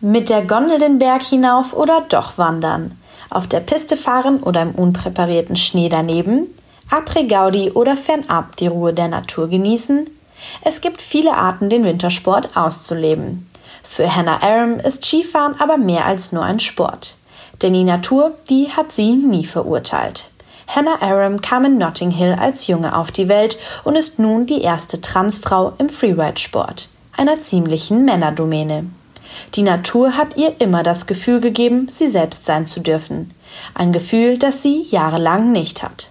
Mit der Gondel den Berg hinauf oder doch wandern? Auf der Piste fahren oder im unpräparierten Schnee daneben? Après Gaudi oder fernab die Ruhe der Natur genießen? Es gibt viele Arten, den Wintersport auszuleben. Für Hannah Aram ist Skifahren aber mehr als nur ein Sport. Denn die Natur, die hat sie nie verurteilt. Hannah Aram kam in Notting Hill als Junge auf die Welt und ist nun die erste Transfrau im Freeride-Sport, einer ziemlichen Männerdomäne. Die Natur hat ihr immer das Gefühl gegeben, sie selbst sein zu dürfen. Ein Gefühl, das sie jahrelang nicht hat.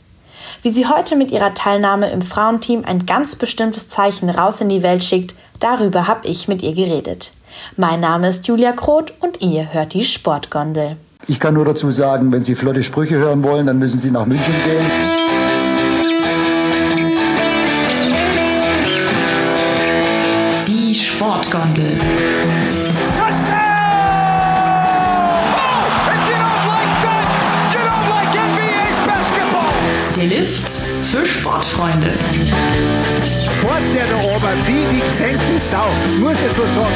Wie sie heute mit ihrer Teilnahme im Frauenteam ein ganz bestimmtes Zeichen raus in die Welt schickt, darüber habe ich mit ihr geredet. Mein Name ist Julia Kroth und ihr hört die Sportgondel. Ich kann nur dazu sagen, wenn Sie flotte Sprüche hören wollen, dann müssen Sie nach München gehen. Sportfreunde. Fort der da oben, wie die gesenkte Sau, muss ich so sagen.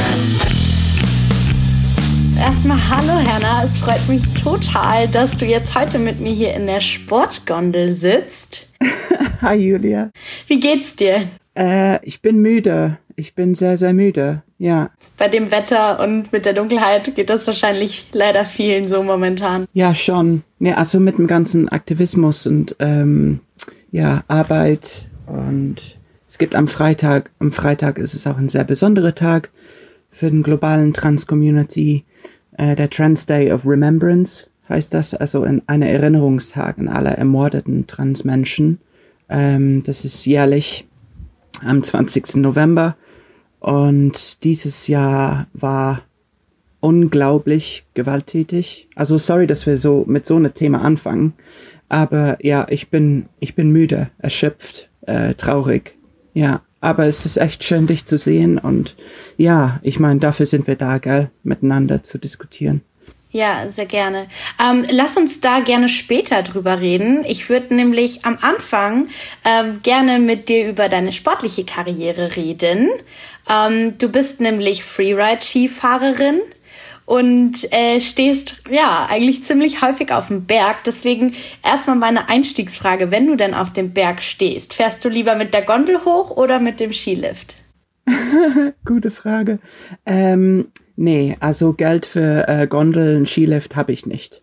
Erstmal hallo Herna, es freut mich total, dass du jetzt heute mit mir hier in der Sportgondel sitzt. Hi Julia. Wie geht's dir? Äh, ich bin müde. Ich bin sehr, sehr müde. Ja. Bei dem Wetter und mit der Dunkelheit geht das wahrscheinlich leider vielen so momentan. Ja, schon. Ja, also mit dem ganzen Aktivismus und ähm, ja, Arbeit und es gibt am Freitag, am Freitag ist es auch ein sehr besonderer Tag für den globalen Trans-Community. Äh, der Trans Day of Remembrance heißt das, also in einer Erinnerungstag an alle ermordeten Transmenschen. Ähm, das ist jährlich am 20. November. Und dieses Jahr war unglaublich gewalttätig. Also sorry, dass wir so mit so einem Thema anfangen. Aber ja, ich bin, ich bin müde, erschöpft, äh, traurig. Ja, aber es ist echt schön, dich zu sehen. Und ja, ich meine, dafür sind wir da, gell, miteinander zu diskutieren. Ja, sehr gerne. Ähm, lass uns da gerne später drüber reden. Ich würde nämlich am Anfang ähm, gerne mit dir über deine sportliche Karriere reden. Ähm, du bist nämlich Freeride-Skifahrerin und äh, stehst ja eigentlich ziemlich häufig auf dem Berg. Deswegen erstmal meine Einstiegsfrage, wenn du denn auf dem Berg stehst, fährst du lieber mit der Gondel hoch oder mit dem Skilift? Gute Frage. Ähm, nee, also Geld für äh, Gondeln, Skilift habe ich nicht.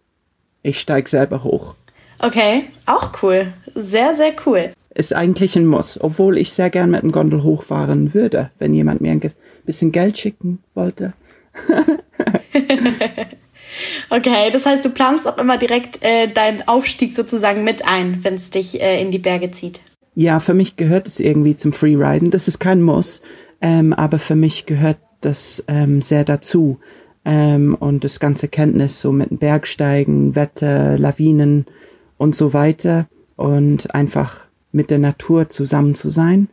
Ich steige selber hoch. Okay, auch cool. Sehr, sehr cool. Ist eigentlich ein Muss, obwohl ich sehr gern mit dem Gondel hochfahren würde, wenn jemand mir ein bisschen Geld schicken wollte. okay, das heißt, du planst auch immer direkt äh, deinen Aufstieg sozusagen mit ein, wenn es dich äh, in die Berge zieht. Ja, für mich gehört es irgendwie zum Freeriden. Das ist kein Muss, ähm, aber für mich gehört das ähm, sehr dazu. Ähm, und das ganze Kenntnis so mit Bergsteigen, Wetter, Lawinen und so weiter. Und einfach mit der Natur zusammen zu sein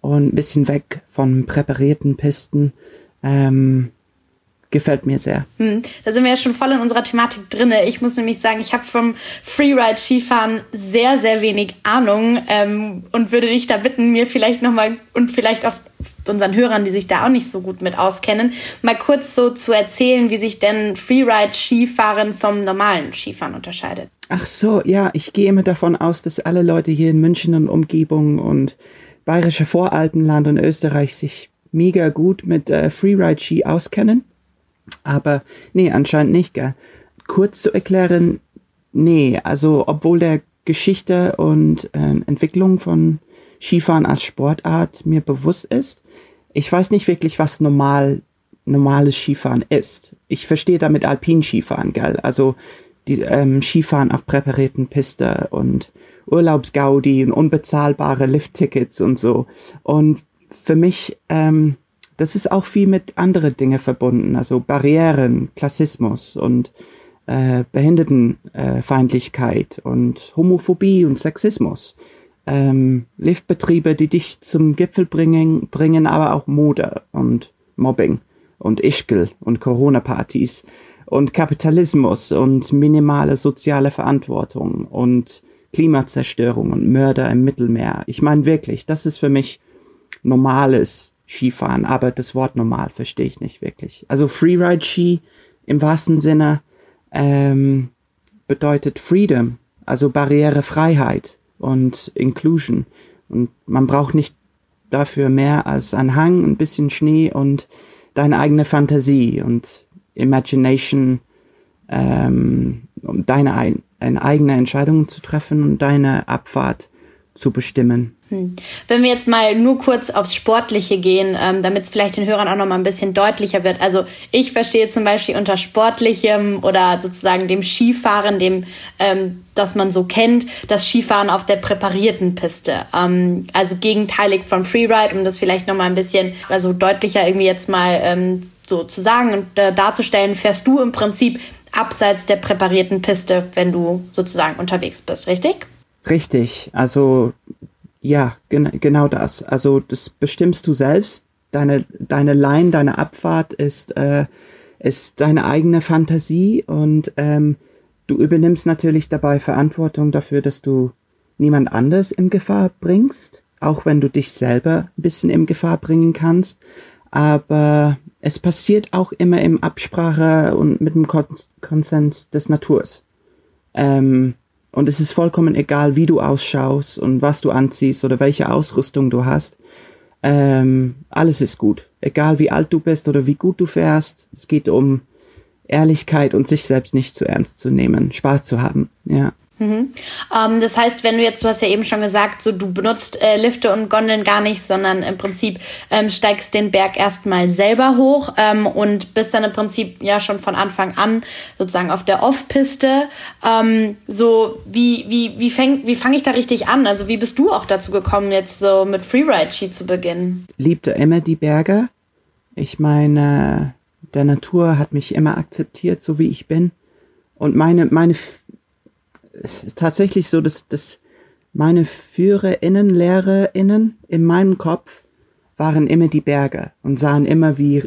und ein bisschen weg von präparierten Pisten. Ähm, gefällt mir sehr. Hm, da sind wir ja schon voll in unserer Thematik drinne. Ich muss nämlich sagen, ich habe vom Freeride-Skifahren sehr, sehr wenig Ahnung ähm, und würde dich da bitten, mir vielleicht nochmal und vielleicht auch unseren Hörern, die sich da auch nicht so gut mit auskennen, mal kurz so zu erzählen, wie sich denn Freeride-Skifahren vom normalen Skifahren unterscheidet. Ach so, ja, ich gehe immer davon aus, dass alle Leute hier in München und Umgebung und Bayerische Voralpenland und Österreich sich mega gut mit äh, Freeride-Ski auskennen. Aber nee, anscheinend nicht, gell. Kurz zu erklären, nee, also obwohl der Geschichte und äh, Entwicklung von Skifahren als Sportart mir bewusst ist, ich weiß nicht wirklich, was normal normales Skifahren ist. Ich verstehe damit Alpin-Skifahren, gell? Also die ähm, Skifahren auf präparierten Piste und Urlaubsgaudi und unbezahlbare Lifttickets und so. Und für mich ähm, das ist auch viel mit anderen Dingen verbunden, also Barrieren, Klassismus und äh, Behindertenfeindlichkeit und Homophobie und Sexismus. Ähm, Liftbetriebe, die dich zum Gipfel bringen, bringen aber auch Mode und Mobbing und Ischgl und Corona-Partys und Kapitalismus und minimale soziale Verantwortung und Klimazerstörung und Mörder im Mittelmeer. Ich meine wirklich, das ist für mich normales Skifahren, aber das Wort normal verstehe ich nicht wirklich. Also Freeride-Ski im wahrsten Sinne ähm, bedeutet Freedom, also Barrierefreiheit und Inclusion. Und man braucht nicht dafür mehr als ein Hang, ein bisschen Schnee und deine eigene Fantasie und Imagination, ähm, um deine ein, eine eigene Entscheidung zu treffen und deine Abfahrt zu bestimmen. Hm. Wenn wir jetzt mal nur kurz aufs Sportliche gehen, ähm, damit es vielleicht den Hörern auch noch mal ein bisschen deutlicher wird. Also ich verstehe zum Beispiel unter Sportlichem oder sozusagen dem Skifahren, dem, ähm, das man so kennt, das Skifahren auf der präparierten Piste. Ähm, also gegenteilig vom Freeride, um das vielleicht noch mal ein bisschen, also deutlicher irgendwie jetzt mal ähm, so zu sagen und äh, darzustellen, fährst du im Prinzip abseits der präparierten Piste, wenn du sozusagen unterwegs bist, richtig? Richtig, also ja, gen genau das. Also das bestimmst du selbst. Deine, deine Line, deine Abfahrt ist, äh, ist deine eigene Fantasie und ähm, du übernimmst natürlich dabei Verantwortung dafür, dass du niemand anders in Gefahr bringst, auch wenn du dich selber ein bisschen in Gefahr bringen kannst. Aber es passiert auch immer im Absprache und mit dem Konsens des Naturs. Ähm, und es ist vollkommen egal, wie du ausschaust und was du anziehst oder welche Ausrüstung du hast. Ähm, alles ist gut. Egal wie alt du bist oder wie gut du fährst. Es geht um Ehrlichkeit und sich selbst nicht zu ernst zu nehmen, Spaß zu haben. Ja. Mhm. Ähm, das heißt, wenn du jetzt, du hast ja eben schon gesagt, so du benutzt äh, Lifte und Gondeln gar nicht, sondern im Prinzip ähm, steigst den Berg erstmal selber hoch ähm, und bist dann im Prinzip ja schon von Anfang an sozusagen auf der Off-Piste. Ähm, so wie wie wie fäng, wie fange ich da richtig an? Also wie bist du auch dazu gekommen, jetzt so mit Freeride-Ski zu beginnen? Liebte immer die Berge. Ich meine, der Natur hat mich immer akzeptiert, so wie ich bin. Und meine, meine ist tatsächlich so, dass, dass meine FührerInnen, LehrerInnen in meinem Kopf waren immer die Berge und sahen immer wie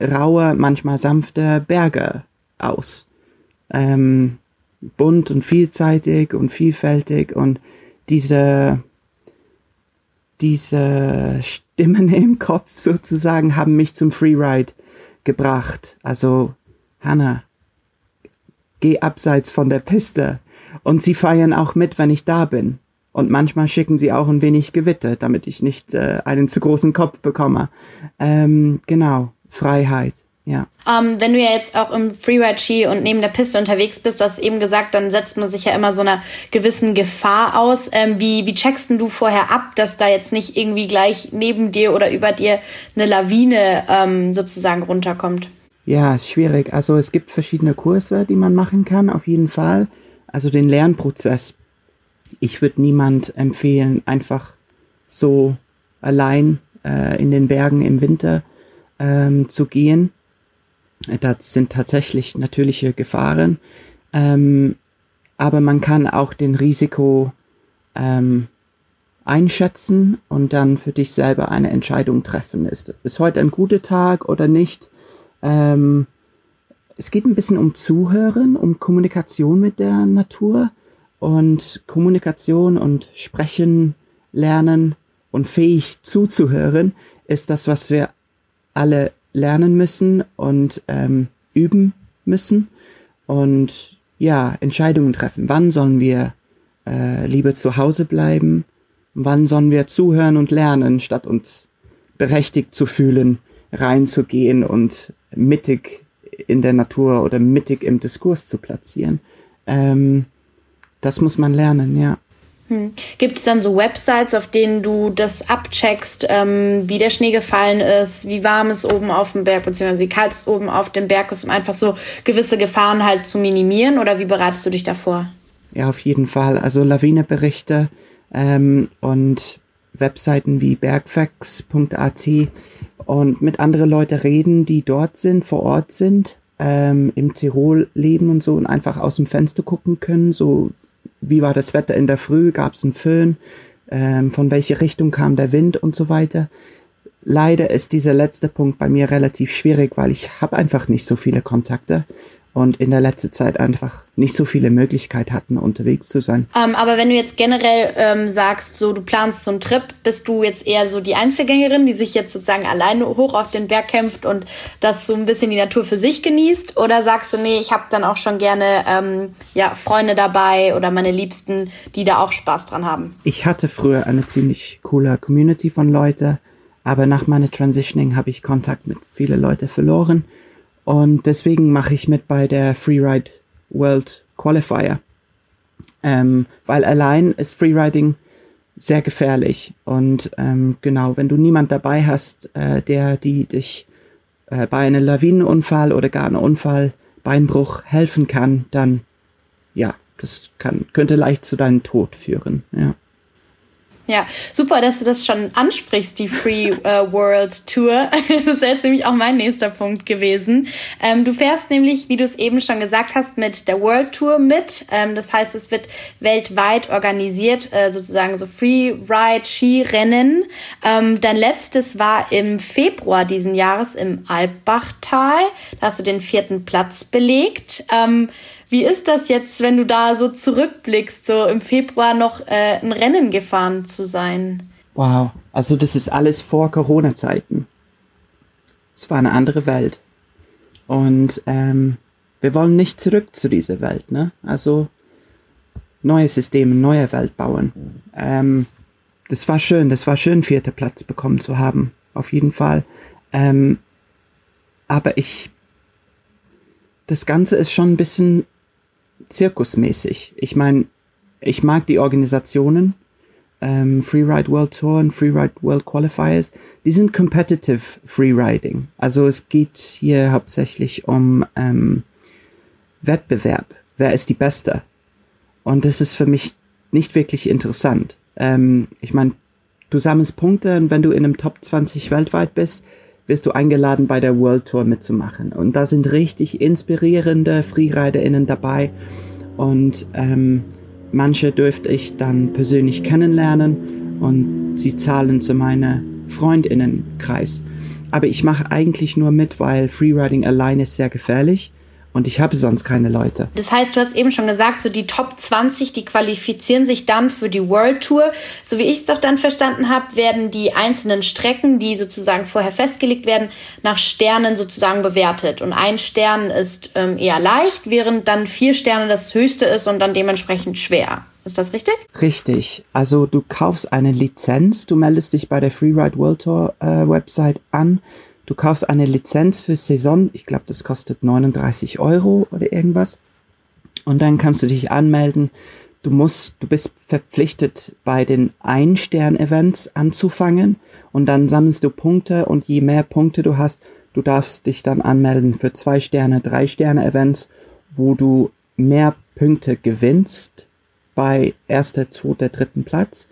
raue, manchmal sanfte Berge aus. Ähm, bunt und vielseitig und vielfältig und diese, diese Stimmen im Kopf sozusagen haben mich zum Freeride gebracht. Also, Hannah, geh abseits von der Piste. Und sie feiern auch mit, wenn ich da bin. Und manchmal schicken sie auch ein wenig Gewitter, damit ich nicht äh, einen zu großen Kopf bekomme. Ähm, genau, Freiheit. Ja. Um, ähm, wenn du ja jetzt auch im Freeride-Ski und neben der Piste unterwegs bist, du hast eben gesagt, dann setzt man sich ja immer so einer gewissen Gefahr aus. Ähm, wie, wie checkst du vorher ab, dass da jetzt nicht irgendwie gleich neben dir oder über dir eine Lawine ähm, sozusagen runterkommt? Ja, ist schwierig. Also es gibt verschiedene Kurse, die man machen kann, auf jeden Fall also den Lernprozess. Ich würde niemand empfehlen, einfach so allein äh, in den Bergen im Winter ähm, zu gehen. Das sind tatsächlich natürliche Gefahren. Ähm, aber man kann auch den Risiko ähm, einschätzen und dann für dich selber eine Entscheidung treffen. Ist, ist heute ein guter Tag oder nicht? Ähm, es geht ein bisschen um Zuhören, um Kommunikation mit der Natur und Kommunikation und Sprechen, Lernen und fähig zuzuhören ist das, was wir alle lernen müssen und ähm, üben müssen und ja, Entscheidungen treffen. Wann sollen wir äh, lieber zu Hause bleiben? Wann sollen wir zuhören und lernen, statt uns berechtigt zu fühlen, reinzugehen und mittig in der Natur oder mittig im Diskurs zu platzieren. Ähm, das muss man lernen, ja. Hm. Gibt es dann so Websites, auf denen du das abcheckst, ähm, wie der Schnee gefallen ist, wie warm es oben auf dem Berg, beziehungsweise wie kalt es oben auf dem Berg ist, um einfach so gewisse Gefahren halt zu minimieren? Oder wie bereitest du dich davor? Ja, auf jeden Fall. Also Lawineberichte ähm, und Webseiten wie bergfacts.at und mit anderen Leuten reden, die dort sind, vor Ort sind, ähm, im Tirol leben und so und einfach aus dem Fenster gucken können, so wie war das Wetter in der Früh, gab es einen Föhn, ähm, von welcher Richtung kam der Wind und so weiter. Leider ist dieser letzte Punkt bei mir relativ schwierig, weil ich habe einfach nicht so viele Kontakte und in der letzten Zeit einfach nicht so viele Möglichkeiten hatten, unterwegs zu sein. Ähm, aber wenn du jetzt generell ähm, sagst, so du planst so einen Trip, bist du jetzt eher so die Einzelgängerin, die sich jetzt sozusagen alleine hoch auf den Berg kämpft und das so ein bisschen die Natur für sich genießt? Oder sagst du, nee, ich habe dann auch schon gerne ähm, ja, Freunde dabei oder meine Liebsten, die da auch Spaß dran haben? Ich hatte früher eine ziemlich coole Community von Leuten, aber nach meiner Transitioning habe ich Kontakt mit vielen Leuten verloren. Und deswegen mache ich mit bei der Freeride World Qualifier. Ähm, weil allein ist Freeriding sehr gefährlich. Und ähm, genau, wenn du niemand dabei hast, äh, der die dich äh, bei einem Lawinenunfall oder gar einem Unfall, Beinbruch helfen kann, dann ja, das kann, könnte leicht zu deinem Tod führen. Ja. Ja, super, dass du das schon ansprichst, die Free uh, World Tour. Das wäre jetzt nämlich auch mein nächster Punkt gewesen. Ähm, du fährst nämlich, wie du es eben schon gesagt hast, mit der World Tour mit. Ähm, das heißt, es wird weltweit organisiert, äh, sozusagen so Free Ride Skirennen. Ähm, dein letztes war im Februar diesen Jahres im Alpbachtal. Da hast du den vierten Platz belegt. Wie ist das jetzt, wenn du da so zurückblickst, so im Februar noch äh, ein Rennen gefahren zu sein? Wow, also das ist alles vor Corona-Zeiten. Es war eine andere Welt. Und ähm, wir wollen nicht zurück zu dieser Welt, ne? Also neue Systeme, neue Welt bauen. Ähm, das war schön, das war schön, vierter Platz bekommen zu haben, auf jeden Fall. Ähm, aber ich, das Ganze ist schon ein bisschen zirkusmäßig. Ich meine, ich mag die Organisationen, ähm, Freeride World Tour und Freeride World Qualifiers, die sind competitive Freeriding. Also es geht hier hauptsächlich um ähm, Wettbewerb. Wer ist die Beste? Und das ist für mich nicht wirklich interessant. Ähm, ich meine, du sammelst Punkte und wenn du in einem Top 20 weltweit bist, wirst du eingeladen, bei der World Tour mitzumachen. Und da sind richtig inspirierende FreeriderInnen dabei. Und ähm, manche dürfte ich dann persönlich kennenlernen und sie zahlen zu meinem Freundinnenkreis. Aber ich mache eigentlich nur mit, weil Freeriding allein ist sehr gefährlich und ich habe sonst keine Leute. Das heißt, du hast eben schon gesagt, so die Top 20, die qualifizieren sich dann für die World Tour. So wie ich es doch dann verstanden habe, werden die einzelnen Strecken, die sozusagen vorher festgelegt werden, nach Sternen sozusagen bewertet. Und ein Stern ist ähm, eher leicht, während dann vier Sterne das höchste ist und dann dementsprechend schwer. Ist das richtig? Richtig. Also du kaufst eine Lizenz, du meldest dich bei der Freeride World Tour äh, Website an Du kaufst eine Lizenz für Saison, ich glaube, das kostet 39 Euro oder irgendwas. Und dann kannst du dich anmelden. Du musst, du bist verpflichtet, bei den Ein-Stern-Events anzufangen und dann sammelst du Punkte und je mehr Punkte du hast, du darfst dich dann anmelden für zwei Sterne, drei Sterne Events, wo du mehr Punkte gewinnst bei erster, zweiter, dritten Platz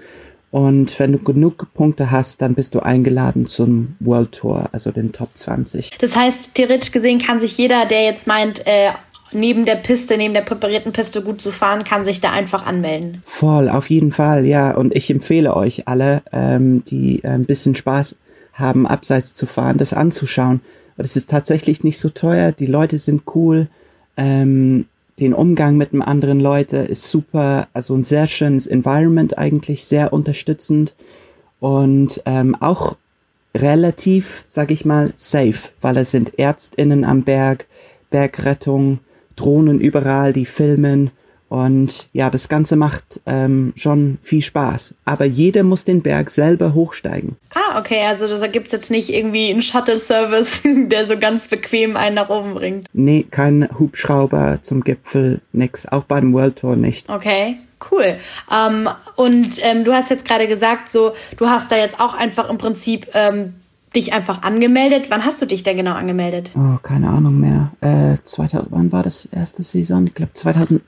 und wenn du genug Punkte hast, dann bist du eingeladen zum World Tour, also den Top 20. Das heißt, theoretisch gesehen kann sich jeder, der jetzt meint, äh, neben der Piste, neben der präparierten Piste gut zu fahren, kann sich da einfach anmelden. Voll, auf jeden Fall, ja. Und ich empfehle euch alle, ähm, die äh, ein bisschen Spaß haben, abseits zu fahren, das anzuschauen. Das ist tatsächlich nicht so teuer. Die Leute sind cool. Ähm, den Umgang mit den anderen Leuten ist super, also ein sehr schönes Environment eigentlich, sehr unterstützend und ähm, auch relativ, sag ich mal, safe, weil es sind Ärztinnen am Berg, Bergrettung, Drohnen überall, die filmen und ja, das Ganze macht ähm, schon viel Spaß. Aber jeder muss den Berg selber hochsteigen. Ah, okay. Also da gibt es jetzt nicht irgendwie einen Shuttle-Service, der so ganz bequem einen nach oben bringt. Nee, kein Hubschrauber zum Gipfel, nix. Auch beim World Tour nicht. Okay. Cool. Ähm, und ähm, du hast jetzt gerade gesagt, so du hast da jetzt auch einfach im Prinzip ähm, dich einfach angemeldet. Wann hast du dich denn genau angemeldet? Oh, keine Ahnung mehr. Äh, 2000, wann war das erste Saison? Ich glaube 2000.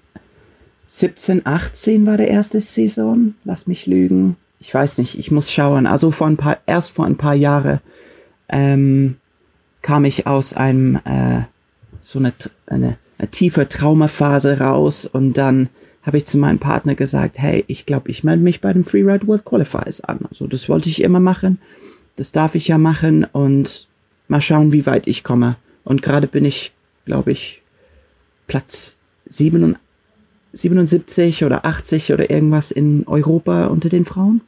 17, 18 war der erste Saison. Lass mich lügen. Ich weiß nicht, ich muss schauen. Also vor ein paar, erst vor ein paar Jahren ähm, kam ich aus einem äh, so eine, eine, eine tiefe Traumaphase raus und dann habe ich zu meinem Partner gesagt, hey, ich glaube, ich melde mich bei den Freeride World Qualifiers an. Also das wollte ich immer machen. Das darf ich ja machen und mal schauen, wie weit ich komme. Und gerade bin ich, glaube ich, Platz 77 oder 80 oder irgendwas in Europa unter den Frauen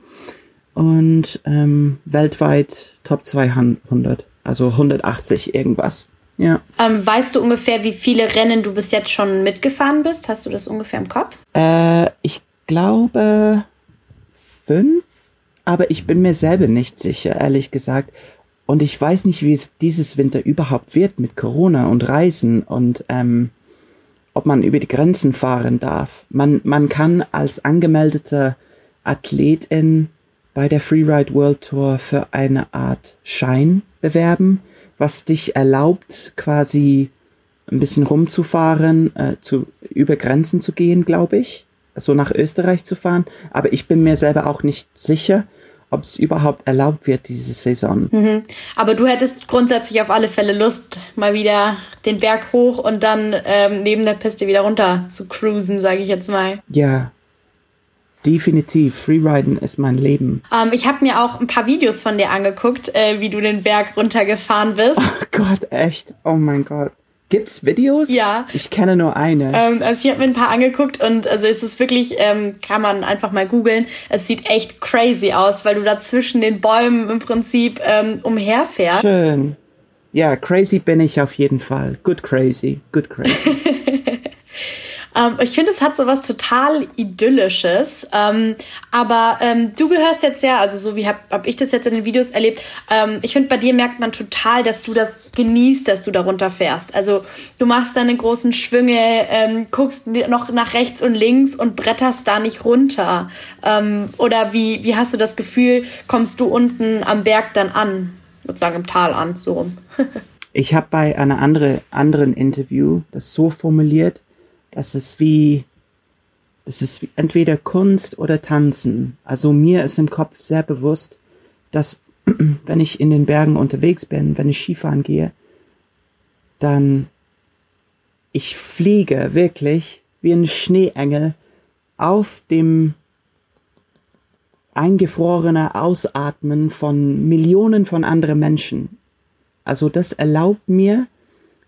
und ähm, weltweit Top 200, also 180 irgendwas. Ja. Ähm, weißt du ungefähr, wie viele Rennen du bis jetzt schon mitgefahren bist? Hast du das ungefähr im Kopf? Äh, ich glaube fünf, aber ich bin mir selber nicht sicher, ehrlich gesagt. Und ich weiß nicht, wie es dieses Winter überhaupt wird mit Corona und Reisen und ähm, ob man über die Grenzen fahren darf. Man, man kann als angemeldete Athletin bei der Freeride World Tour für eine Art Schein bewerben, was dich erlaubt, quasi ein bisschen rumzufahren, äh, zu, über Grenzen zu gehen, glaube ich, so nach Österreich zu fahren. Aber ich bin mir selber auch nicht sicher, ob es überhaupt erlaubt wird, diese Saison. Mhm. Aber du hättest grundsätzlich auf alle Fälle Lust, mal wieder den Berg hoch und dann ähm, neben der Piste wieder runter zu cruisen, sage ich jetzt mal. Ja, definitiv. Freeriden ist mein Leben. Ähm, ich habe mir auch ein paar Videos von dir angeguckt, äh, wie du den Berg runtergefahren bist. Ach Gott, echt? Oh mein Gott. Gibt's Videos? Ja. Ich kenne nur eine. Ähm, also ich habe mir ein paar angeguckt und also es ist wirklich, ähm, kann man einfach mal googeln. Es sieht echt crazy aus, weil du da zwischen den Bäumen im Prinzip ähm, umherfährst. Schön. Ja, crazy bin ich auf jeden Fall. Good crazy. Good crazy. Ähm, ich finde, es hat so was total Idyllisches. Ähm, aber ähm, du gehörst jetzt ja, also so wie habe hab ich das jetzt in den Videos erlebt, ähm, ich finde, bei dir merkt man total, dass du das genießt, dass du darunter fährst. Also du machst deine großen Schwünge, ähm, guckst noch nach rechts und links und bretterst da nicht runter. Ähm, oder wie, wie hast du das Gefühl, kommst du unten am Berg dann an? Sozusagen im Tal an, so rum. ich habe bei einer andere, anderen Interview das so formuliert, das ist wie, das ist wie entweder Kunst oder Tanzen. Also mir ist im Kopf sehr bewusst, dass wenn ich in den Bergen unterwegs bin, wenn ich Skifahren gehe, dann ich fliege wirklich wie ein Schneeengel auf dem eingefrorene Ausatmen von Millionen von anderen Menschen. Also das erlaubt mir,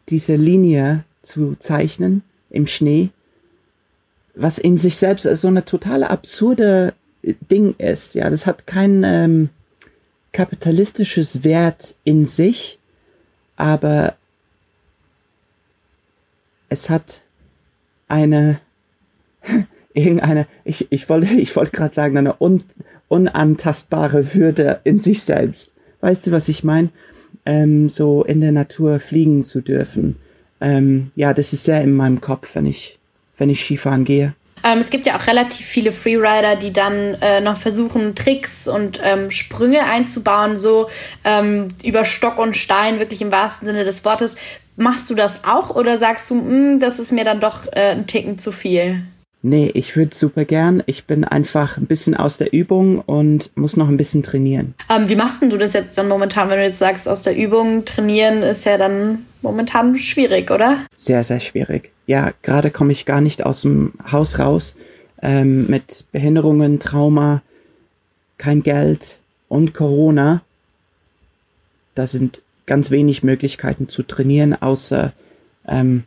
diese Linie zu zeichnen im Schnee, was in sich selbst so eine totale absurde Ding ist. Ja, das hat kein ähm, kapitalistisches Wert in sich, aber es hat eine irgendeine, ich, ich wollte, ich wollte gerade sagen, eine un, unantastbare Würde in sich selbst. Weißt du, was ich meine? Ähm, so in der Natur fliegen zu dürfen ähm, ja, das ist sehr in meinem Kopf, wenn ich, wenn ich Skifahren gehe. Ähm, es gibt ja auch relativ viele Freerider, die dann äh, noch versuchen, Tricks und ähm, Sprünge einzubauen, so ähm, über Stock und Stein, wirklich im wahrsten Sinne des Wortes. Machst du das auch oder sagst du, hm, das ist mir dann doch äh, ein Ticken zu viel? Nee, ich würde super gern. Ich bin einfach ein bisschen aus der Übung und muss noch ein bisschen trainieren. Ähm, wie machst du das jetzt dann momentan, wenn du jetzt sagst, aus der Übung trainieren ist ja dann momentan schwierig, oder? Sehr, sehr schwierig. Ja, gerade komme ich gar nicht aus dem Haus raus ähm, mit Behinderungen, Trauma, kein Geld und Corona. Da sind ganz wenig Möglichkeiten zu trainieren, außer ähm,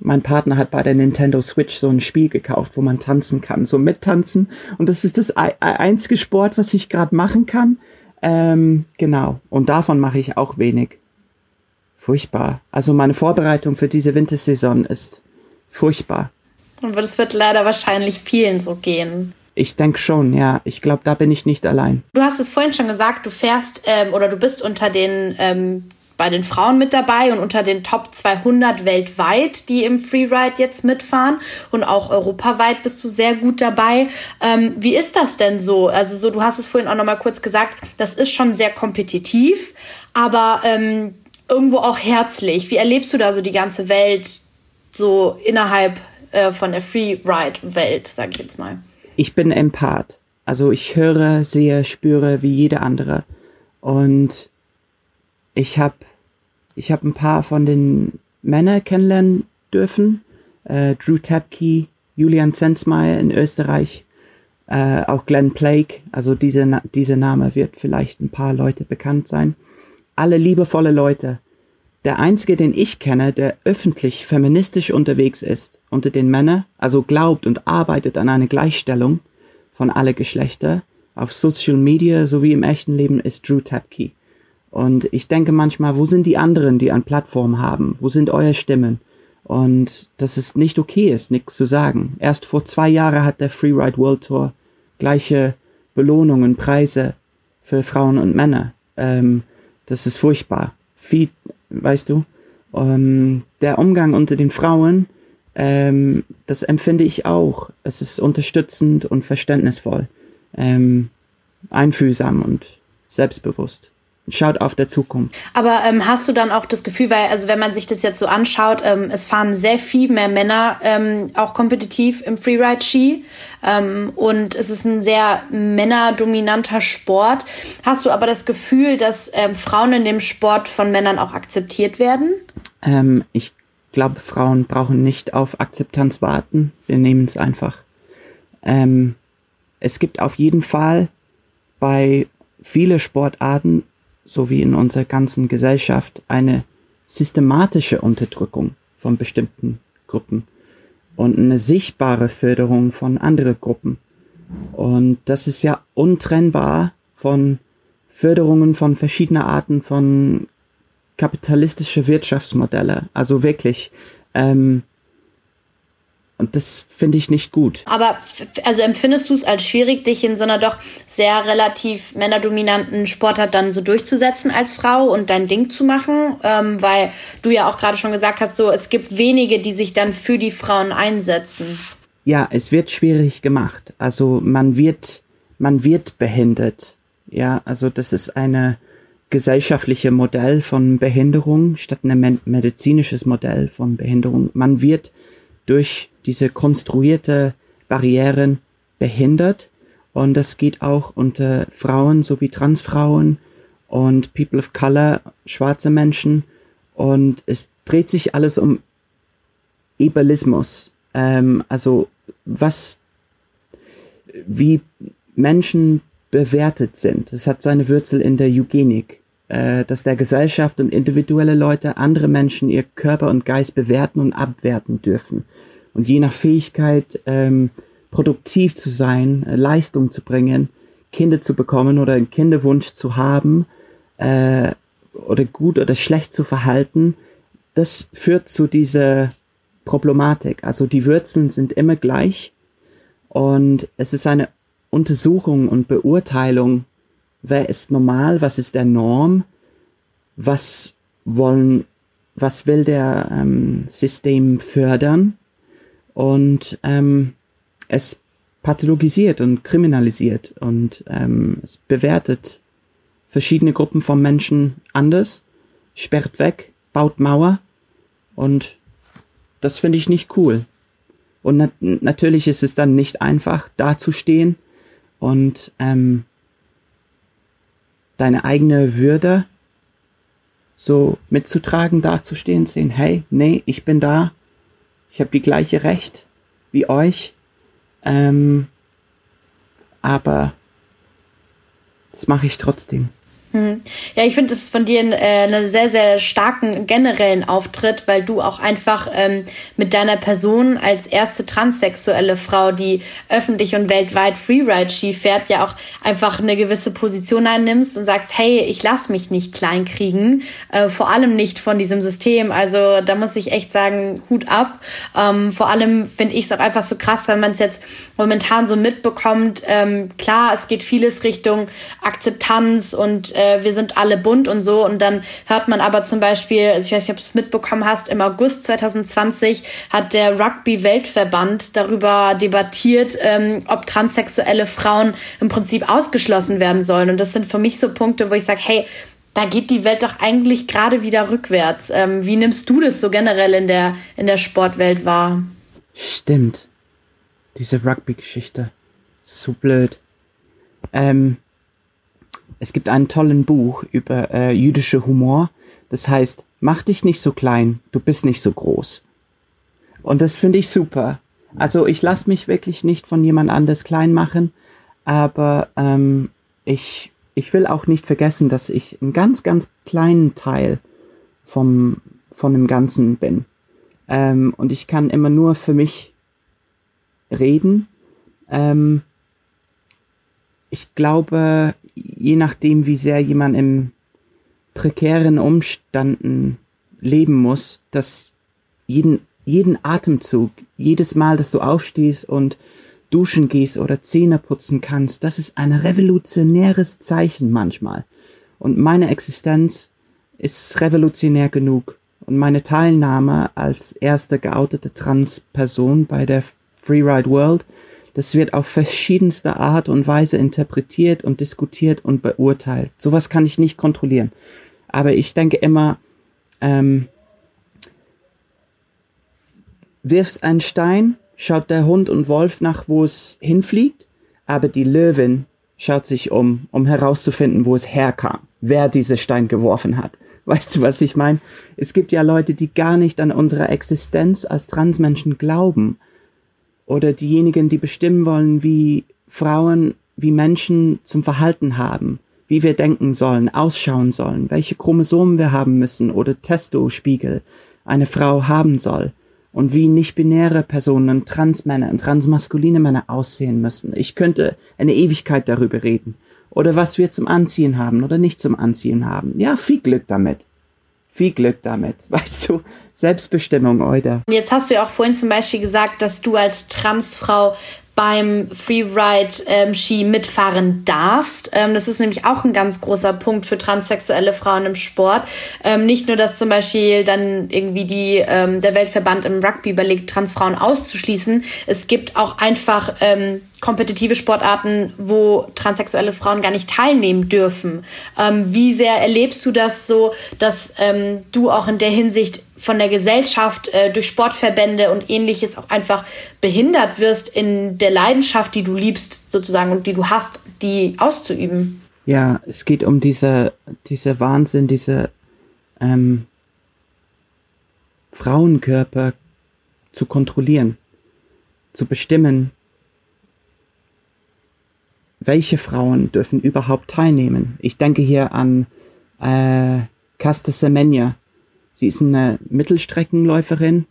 mein Partner hat bei der Nintendo Switch so ein Spiel gekauft, wo man tanzen kann, so mittanzen. Und das ist das einzige Sport, was ich gerade machen kann. Ähm, genau. Und davon mache ich auch wenig. Furchtbar. Also meine Vorbereitung für diese Wintersaison ist furchtbar. Aber das wird leider wahrscheinlich vielen so gehen. Ich denke schon, ja. Ich glaube, da bin ich nicht allein. Du hast es vorhin schon gesagt, du fährst ähm, oder du bist unter den ähm, bei den Frauen mit dabei und unter den Top 200 weltweit, die im Freeride jetzt mitfahren und auch europaweit bist du sehr gut dabei. Ähm, wie ist das denn so? Also so, du hast es vorhin auch noch mal kurz gesagt, das ist schon sehr kompetitiv, aber ähm, irgendwo auch herzlich. Wie erlebst du da so die ganze Welt so innerhalb äh, von der Freeride-Welt, sage ich jetzt mal? Ich bin Empath. Also ich höre, sehe, spüre wie jeder andere. Und ich habe ich habe ein paar von den Männern kennenlernen dürfen. Äh, Drew Tapke, Julian Sensmeier in Österreich, äh, auch Glenn Plague. Also diese, dieser Name wird vielleicht ein paar Leute bekannt sein. Alle liebevolle Leute. der einzige, den ich kenne, der öffentlich feministisch unterwegs ist unter den Männern, also glaubt und arbeitet an einer Gleichstellung von alle Geschlechter auf Social Media sowie im echten Leben, ist Drew Tapke. Und ich denke manchmal, wo sind die anderen, die eine Plattform haben? Wo sind eure Stimmen? Und dass es nicht okay ist, nichts zu sagen. Erst vor zwei Jahren hat der Freeride World Tour gleiche Belohnungen, Preise für Frauen und Männer. Ähm, das ist furchtbar. Viel, weißt du, ähm, der Umgang unter den Frauen, ähm, das empfinde ich auch. Es ist unterstützend und verständnisvoll, ähm, einfühlsam und selbstbewusst schaut auf der Zukunft. Aber ähm, hast du dann auch das Gefühl, weil, also wenn man sich das jetzt so anschaut, ähm, es fahren sehr viel mehr Männer ähm, auch kompetitiv im Freeride-Ski ähm, und es ist ein sehr männerdominanter Sport. Hast du aber das Gefühl, dass ähm, Frauen in dem Sport von Männern auch akzeptiert werden? Ähm, ich glaube, Frauen brauchen nicht auf Akzeptanz warten. Wir nehmen es einfach. es gibt auf jeden Fall bei viele Sportarten so wie in unserer ganzen Gesellschaft eine systematische Unterdrückung von bestimmten Gruppen und eine sichtbare Förderung von anderen Gruppen. Und das ist ja untrennbar von Förderungen von verschiedener Arten von kapitalistische Wirtschaftsmodelle. Also wirklich, ähm, und das finde ich nicht gut. Aber also empfindest du es als schwierig, dich in so einer doch sehr relativ männerdominanten Sportart dann so durchzusetzen als Frau und dein Ding zu machen? Ähm, weil du ja auch gerade schon gesagt hast, so es gibt wenige, die sich dann für die Frauen einsetzen. Ja, es wird schwierig gemacht. Also man wird, man wird behindert. Ja, also das ist eine gesellschaftliche Modell von Behinderung statt ein medizinisches Modell von Behinderung. Man wird durch diese konstruierte Barrieren behindert. Und das geht auch unter Frauen sowie Transfrauen und People of Color, schwarze Menschen. Und es dreht sich alles um Ableismus. Ähm, also was, wie Menschen bewertet sind. Es hat seine Wurzel in der Eugenik, äh, dass der Gesellschaft und individuelle Leute andere Menschen ihr Körper und Geist bewerten und abwerten dürfen und je nach Fähigkeit ähm, produktiv zu sein, äh, Leistung zu bringen, Kinder zu bekommen oder einen Kinderwunsch zu haben äh, oder gut oder schlecht zu verhalten, das führt zu dieser Problematik. Also die Wurzeln sind immer gleich und es ist eine Untersuchung und Beurteilung, wer ist normal, was ist der Norm, was wollen, was will der ähm, System fördern? Und ähm, es pathologisiert und kriminalisiert und ähm, es bewertet verschiedene Gruppen von Menschen anders, sperrt weg, baut Mauer und das finde ich nicht cool. Und nat natürlich ist es dann nicht einfach, dazustehen und ähm, deine eigene Würde so mitzutragen, dazustehen, sehen, hey, nee, ich bin da, ich habe die gleiche Recht wie euch. Ähm, aber das mache ich trotzdem. Hm. Ja, ich finde es von dir äh, einen sehr, sehr starken generellen Auftritt, weil du auch einfach ähm, mit deiner Person als erste transsexuelle Frau, die öffentlich und weltweit Freeride-Ski fährt, ja auch einfach eine gewisse Position einnimmst und sagst, hey, ich lass mich nicht kleinkriegen, äh, vor allem nicht von diesem System. Also da muss ich echt sagen, Hut ab. Ähm, vor allem finde ich es auch einfach so krass, wenn man es jetzt momentan so mitbekommt. Ähm, klar, es geht vieles Richtung Akzeptanz und äh, wir sind alle bunt und so. Und dann hört man aber zum Beispiel, also ich weiß nicht, ob du es mitbekommen hast, im August 2020 hat der Rugby-Weltverband darüber debattiert, ähm, ob transsexuelle Frauen im Prinzip ausgeschlossen werden sollen. Und das sind für mich so Punkte, wo ich sage, hey, da geht die Welt doch eigentlich gerade wieder rückwärts. Ähm, wie nimmst du das so generell in der, in der Sportwelt wahr? Stimmt. Diese Rugby-Geschichte. So blöd. Ähm, es gibt einen tollen Buch über äh, jüdische Humor. Das heißt, mach dich nicht so klein, du bist nicht so groß. Und das finde ich super. Also ich lasse mich wirklich nicht von jemand anders klein machen, aber ähm, ich, ich will auch nicht vergessen, dass ich einen ganz, ganz kleinen Teil vom, von dem Ganzen bin. Ähm, und ich kann immer nur für mich reden. Ähm, ich glaube, je nachdem, wie sehr jemand im prekären Umständen leben muss, dass jeden, jeden Atemzug, jedes Mal, dass du aufstehst und duschen gehst oder Zähne putzen kannst, das ist ein revolutionäres Zeichen manchmal. Und meine Existenz ist revolutionär genug. Und meine Teilnahme als erste geoutete Transperson bei der Freeride World, das wird auf verschiedenste Art und Weise interpretiert und diskutiert und beurteilt. Sowas kann ich nicht kontrollieren. Aber ich denke immer, ähm, wirfst einen Stein, schaut der Hund und Wolf nach, wo es hinfliegt, aber die Löwin schaut sich um, um herauszufinden, wo es herkam, wer diese Stein geworfen hat. Weißt du, was ich meine? Es gibt ja Leute, die gar nicht an unsere Existenz als Transmenschen glauben. Oder diejenigen, die bestimmen wollen, wie Frauen, wie Menschen zum Verhalten haben, wie wir denken sollen, ausschauen sollen, welche Chromosomen wir haben müssen oder Testospiegel eine Frau haben soll und wie nicht-binäre Personen, Transmänner und transmaskuline Männer aussehen müssen. Ich könnte eine Ewigkeit darüber reden oder was wir zum Anziehen haben oder nicht zum Anziehen haben. Ja, viel Glück damit. Viel Glück damit. Weißt du, Selbstbestimmung, oder? Jetzt hast du ja auch vorhin zum Beispiel gesagt, dass du als Transfrau beim Freeride-Ski ähm, mitfahren darfst. Ähm, das ist nämlich auch ein ganz großer Punkt für transsexuelle Frauen im Sport. Ähm, nicht nur, dass zum Beispiel dann irgendwie die, ähm, der Weltverband im Rugby überlegt, Transfrauen auszuschließen. Es gibt auch einfach ähm, kompetitive Sportarten, wo transsexuelle Frauen gar nicht teilnehmen dürfen. Ähm, wie sehr erlebst du das so, dass ähm, du auch in der Hinsicht von der Gesellschaft äh, durch Sportverbände und ähnliches auch einfach behindert wirst in der Leidenschaft, die du liebst sozusagen und die du hast, die auszuüben? Ja, es geht um diese, diese Wahnsinn, diese ähm, Frauenkörper zu kontrollieren, zu bestimmen, welche Frauen dürfen überhaupt teilnehmen. Ich denke hier an äh, Casta Semenya. Sie ist eine Mittelstreckenläuferin,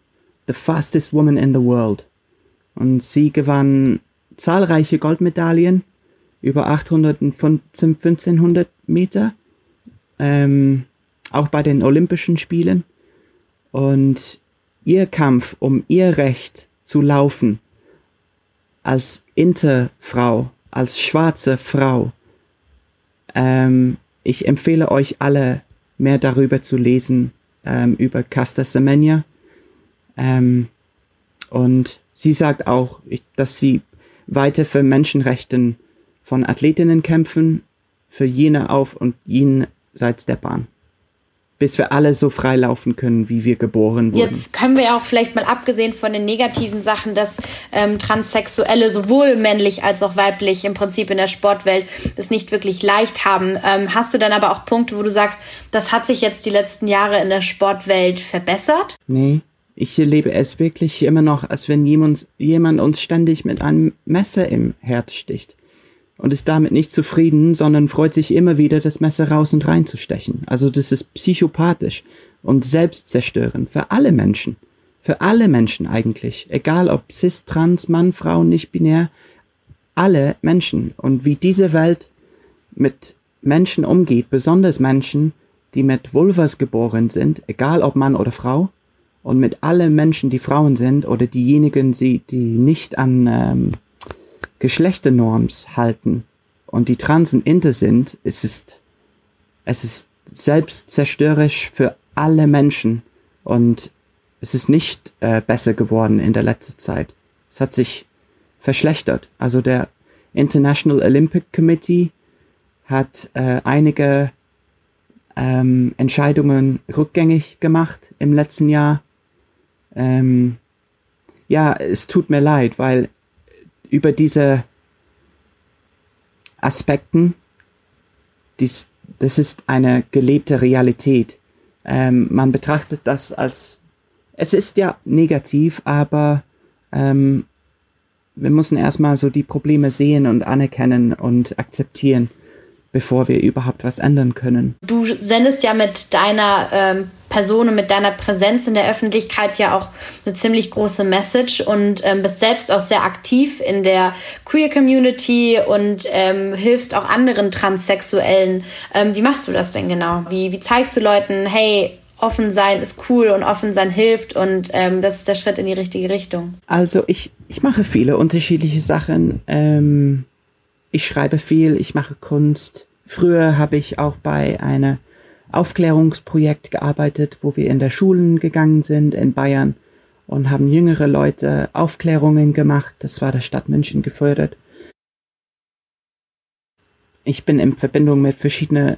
the fastest woman in the world. Und sie gewann zahlreiche Goldmedaillen, über 800 und 1500 Meter, ähm, auch bei den Olympischen Spielen. Und ihr Kampf um ihr Recht zu laufen als Interfrau als schwarze Frau. Ähm, ich empfehle euch alle, mehr darüber zu lesen, ähm, über Casta Semenya. Ähm, und sie sagt auch, dass sie weiter für Menschenrechten von Athletinnen kämpfen, für jene auf und jenseits der Bahn bis wir alle so frei laufen können, wie wir geboren wurden. Jetzt können wir ja auch vielleicht mal abgesehen von den negativen Sachen, dass ähm, Transsexuelle sowohl männlich als auch weiblich im Prinzip in der Sportwelt es nicht wirklich leicht haben. Ähm, hast du dann aber auch Punkte, wo du sagst, das hat sich jetzt die letzten Jahre in der Sportwelt verbessert? Nee. Ich erlebe es wirklich immer noch, als wenn jemand, jemand uns ständig mit einem Messer im Herz sticht und ist damit nicht zufrieden, sondern freut sich immer wieder, das Messer raus und rein zu stechen. Also das ist psychopathisch und selbstzerstörend für alle Menschen. Für alle Menschen eigentlich. Egal ob cis, trans, Mann, Frau, nicht binär. Alle Menschen. Und wie diese Welt mit Menschen umgeht, besonders Menschen, die mit Vulvas geboren sind, egal ob Mann oder Frau, und mit allen Menschen, die Frauen sind oder diejenigen, die, die nicht an ähm, Geschlechternorms halten und die Transen inter sind, es ist, es ist selbstzerstörerisch für alle Menschen und es ist nicht äh, besser geworden in der letzten Zeit. Es hat sich verschlechtert. Also der International Olympic Committee hat äh, einige ähm, Entscheidungen rückgängig gemacht im letzten Jahr. Ähm, ja, es tut mir leid, weil über diese Aspekten, dies, das ist eine gelebte Realität. Ähm, man betrachtet das als, es ist ja negativ, aber ähm, wir müssen erstmal so die Probleme sehen und anerkennen und akzeptieren, bevor wir überhaupt was ändern können. Du sendest ja mit deiner ähm, Person und mit deiner Präsenz in der Öffentlichkeit ja auch eine ziemlich große Message und ähm, bist selbst auch sehr aktiv in der Queer Community und ähm, hilfst auch anderen Transsexuellen. Ähm, wie machst du das denn genau? Wie, wie zeigst du Leuten, hey, offen sein ist cool und offen sein hilft und ähm, das ist der Schritt in die richtige Richtung? Also ich, ich mache viele unterschiedliche Sachen. Ähm, ich schreibe viel, ich mache Kunst. Früher habe ich auch bei einer Aufklärungsprojekt gearbeitet, wo wir in der Schulen gegangen sind in Bayern und haben jüngere Leute Aufklärungen gemacht. Das war der Stadt München gefördert. Ich bin in Verbindung mit verschiedenen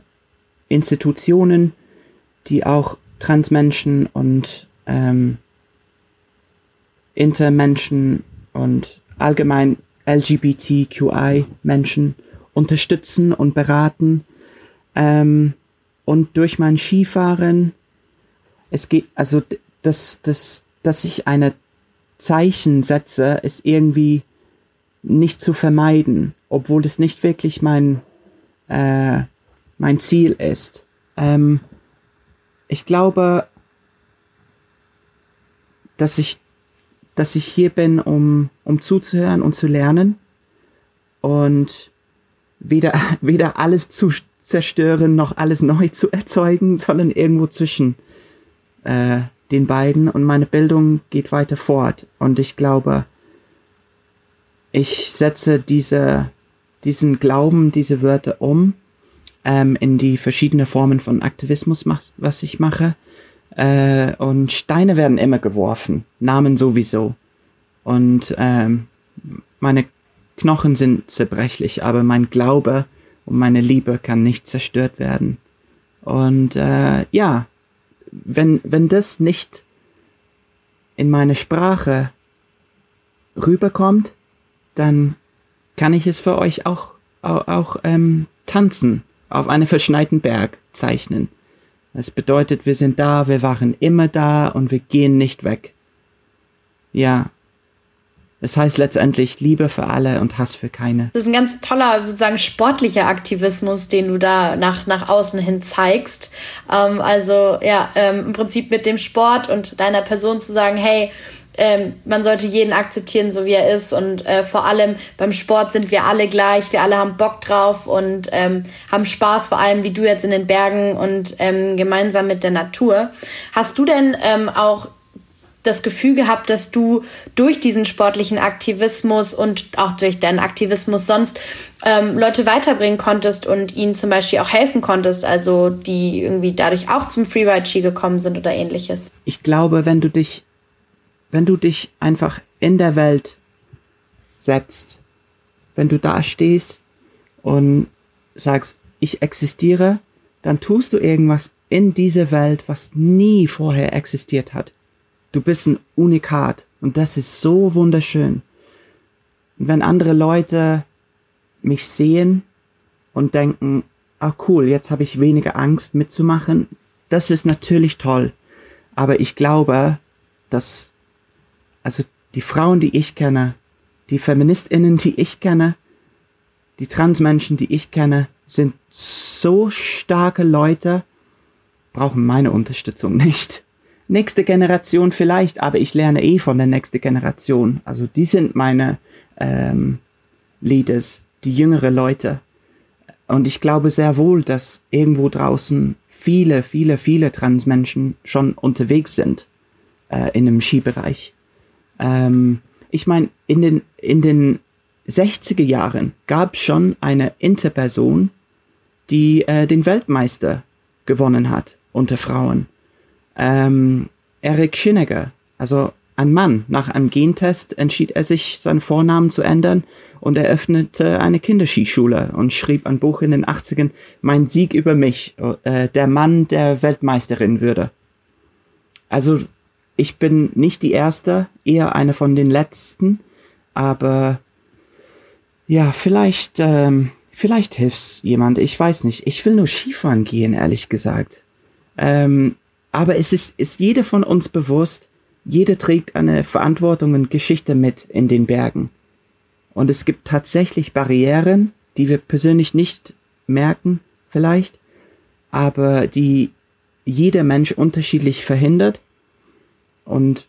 Institutionen, die auch Transmenschen und ähm, Intermenschen und allgemein LGBTQI-Menschen unterstützen und beraten. Ähm, und durch mein Skifahren, es geht, also dass, dass, dass ich eine Zeichen setze, ist irgendwie nicht zu vermeiden, obwohl es nicht wirklich mein, äh, mein Ziel ist. Ähm, ich glaube, dass ich, dass ich hier bin, um, um zuzuhören und zu lernen und weder, weder alles zu zerstören, noch alles neu zu erzeugen, sondern irgendwo zwischen äh, den beiden. Und meine Bildung geht weiter fort. Und ich glaube, ich setze diese, diesen Glauben, diese Wörter um ähm, in die verschiedenen Formen von Aktivismus, was ich mache. Äh, und Steine werden immer geworfen, Namen sowieso. Und ähm, meine Knochen sind zerbrechlich, aber mein Glaube und meine Liebe kann nicht zerstört werden. Und äh, ja, wenn, wenn das nicht in meine Sprache rüberkommt, dann kann ich es für euch auch, auch, auch ähm, tanzen, auf einem verschneiten Berg zeichnen. Das bedeutet, wir sind da, wir waren immer da und wir gehen nicht weg. Ja, es heißt letztendlich Liebe für alle und Hass für keine. Das ist ein ganz toller, sozusagen sportlicher Aktivismus, den du da nach, nach außen hin zeigst. Ähm, also ja, ähm, im Prinzip mit dem Sport und deiner Person zu sagen, hey, ähm, man sollte jeden akzeptieren, so wie er ist. Und äh, vor allem beim Sport sind wir alle gleich, wir alle haben Bock drauf und ähm, haben Spaß, vor allem wie du jetzt in den Bergen und ähm, gemeinsam mit der Natur. Hast du denn ähm, auch das Gefühl gehabt, dass du durch diesen sportlichen Aktivismus und auch durch deinen Aktivismus sonst ähm, Leute weiterbringen konntest und ihnen zum Beispiel auch helfen konntest, also die irgendwie dadurch auch zum Freeride-Ski gekommen sind oder ähnliches? Ich glaube, wenn du dich, wenn du dich einfach in der Welt setzt, wenn du da stehst und sagst, ich existiere, dann tust du irgendwas in dieser Welt, was nie vorher existiert hat. Du bist ein Unikat und das ist so wunderschön. wenn andere Leute mich sehen und denken, ah cool, jetzt habe ich weniger Angst mitzumachen, das ist natürlich toll. Aber ich glaube, dass also die Frauen, die ich kenne, die Feministinnen, die ich kenne, die Transmenschen, die ich kenne, sind so starke Leute, brauchen meine Unterstützung nicht nächste Generation vielleicht, aber ich lerne eh von der nächsten Generation. Also die sind meine ähm, Leaders, die jüngere Leute. Und ich glaube sehr wohl, dass irgendwo draußen viele, viele, viele Transmenschen schon unterwegs sind äh, in dem Skibereich. Ähm, ich meine, in den, in den 60er Jahren gab es schon eine Interperson, die äh, den Weltmeister gewonnen hat unter Frauen ähm, Eric Schinneger, also ein Mann. Nach einem Gentest entschied er sich, seinen Vornamen zu ändern und eröffnete eine Kinderskischule und schrieb ein Buch in den 80ern, Mein Sieg über mich, äh, der Mann, der Weltmeisterin würde. Also ich bin nicht die Erste, eher eine von den Letzten, aber ja, vielleicht, ähm, vielleicht hilft's jemand, ich weiß nicht. Ich will nur Skifahren gehen, ehrlich gesagt. Ähm, aber es ist, ist jeder von uns bewusst, jeder trägt eine Verantwortung und Geschichte mit in den Bergen. Und es gibt tatsächlich Barrieren, die wir persönlich nicht merken, vielleicht, aber die jeder Mensch unterschiedlich verhindert und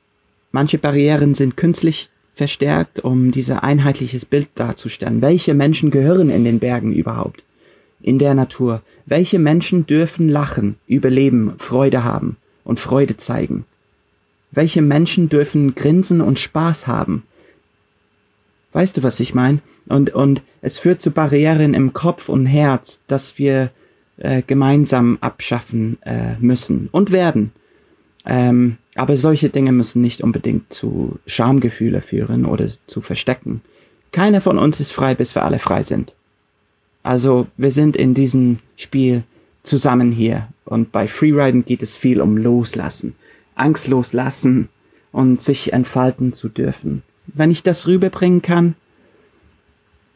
manche Barrieren sind künstlich verstärkt, um dieses einheitliches Bild darzustellen. Welche Menschen gehören in den Bergen überhaupt? In der Natur? Welche Menschen dürfen lachen, überleben, Freude haben und Freude zeigen? Welche Menschen dürfen grinsen und Spaß haben? Weißt du, was ich meine? Und, und es führt zu Barrieren im Kopf und Herz, dass wir äh, gemeinsam abschaffen äh, müssen und werden. Ähm, aber solche Dinge müssen nicht unbedingt zu Schamgefühle führen oder zu Verstecken. Keiner von uns ist frei, bis wir alle frei sind. Also wir sind in diesem Spiel zusammen hier. Und bei Freeriden geht es viel um Loslassen. Angst loslassen und sich entfalten zu dürfen. Wenn ich das rüberbringen kann,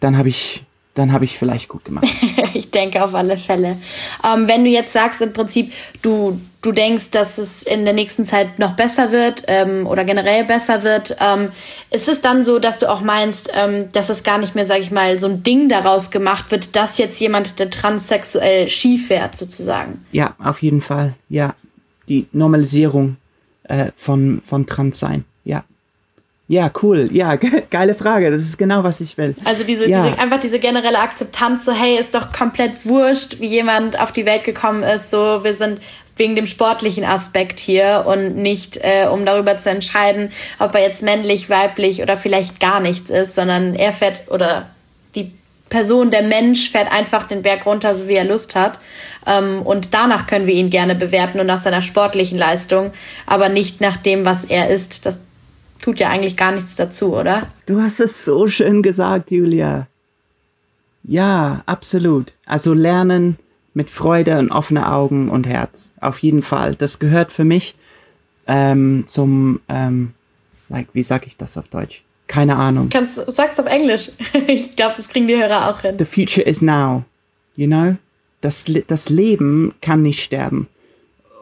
dann habe ich dann habe ich vielleicht gut gemacht. ich denke auf alle Fälle. Ähm, wenn du jetzt sagst, im Prinzip, du, du denkst, dass es in der nächsten Zeit noch besser wird ähm, oder generell besser wird, ähm, ist es dann so, dass du auch meinst, ähm, dass es gar nicht mehr, sage ich mal, so ein Ding daraus gemacht wird, dass jetzt jemand, der transsexuell schief fährt, sozusagen? Ja, auf jeden Fall. Ja, die Normalisierung äh, von, von Transsein. Ja. Cool. Ja, ge geile Frage. Das ist genau, was ich will. Also diese, ja. diese, einfach diese generelle Akzeptanz, so hey, ist doch komplett wurscht, wie jemand auf die Welt gekommen ist. So, wir sind wegen dem sportlichen Aspekt hier und nicht, äh, um darüber zu entscheiden, ob er jetzt männlich, weiblich oder vielleicht gar nichts ist, sondern er fährt oder die Person, der Mensch fährt einfach den Berg runter, so wie er Lust hat. Ähm, und danach können wir ihn gerne bewerten und nach seiner sportlichen Leistung, aber nicht nach dem, was er ist. Das tut ja eigentlich gar nichts dazu, oder? Du hast es so schön gesagt, Julia. Ja, absolut. Also lernen mit Freude und offenen Augen und Herz. Auf jeden Fall. Das gehört für mich ähm, zum, ähm, like, wie sag ich das auf Deutsch? Keine Ahnung. Kannst, sag's auf Englisch. ich glaube, das kriegen die Hörer auch hin. The future is now. You know? Das, das Leben kann nicht sterben.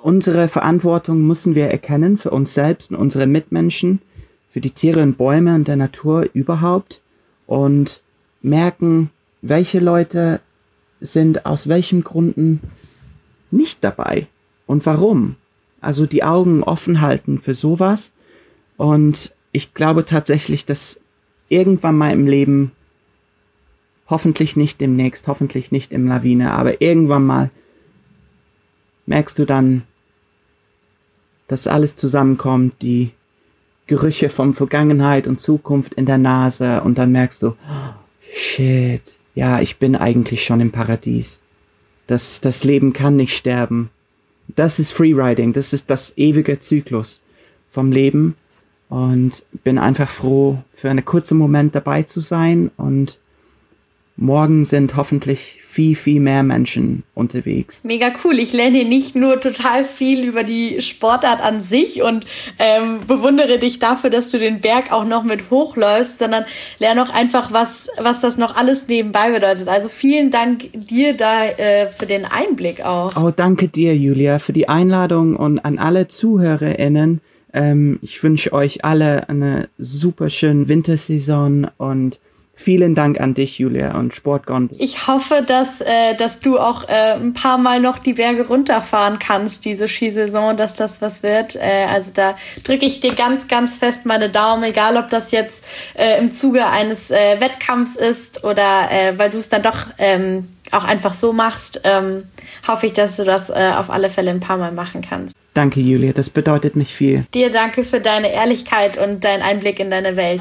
Unsere Verantwortung müssen wir erkennen für uns selbst und unsere Mitmenschen für die Tiere und Bäume und der Natur überhaupt und merken, welche Leute sind aus welchen Gründen nicht dabei und warum. Also die Augen offen halten für sowas. Und ich glaube tatsächlich, dass irgendwann mal im Leben, hoffentlich nicht demnächst, hoffentlich nicht im Lawine, aber irgendwann mal merkst du dann, dass alles zusammenkommt, die Gerüche von Vergangenheit und Zukunft in der Nase und dann merkst du, shit, ja, ich bin eigentlich schon im Paradies. Das, das Leben kann nicht sterben. Das ist Freeriding, das ist das ewige Zyklus vom Leben und bin einfach froh, für einen kurzen Moment dabei zu sein und morgen sind hoffentlich viel, viel mehr Menschen unterwegs. Mega cool. Ich lerne nicht nur total viel über die Sportart an sich und ähm, bewundere dich dafür, dass du den Berg auch noch mit hochläufst, sondern lerne auch einfach, was, was das noch alles nebenbei bedeutet. Also vielen Dank dir da äh, für den Einblick auch. Oh, danke dir, Julia, für die Einladung und an alle ZuhörerInnen. Ähm, ich wünsche euch alle eine super schöne Wintersaison und Vielen Dank an dich, Julia, und Sportgond. Ich hoffe, dass, äh, dass du auch äh, ein paar Mal noch die Berge runterfahren kannst, diese Skisaison, dass das was wird. Äh, also da drücke ich dir ganz, ganz fest meine Daumen, egal ob das jetzt äh, im Zuge eines äh, Wettkampfs ist oder äh, weil du es dann doch ähm, auch einfach so machst, ähm, hoffe ich, dass du das äh, auf alle Fälle ein paar Mal machen kannst. Danke, Julia, das bedeutet mich viel. Dir danke für deine Ehrlichkeit und deinen Einblick in deine Welt.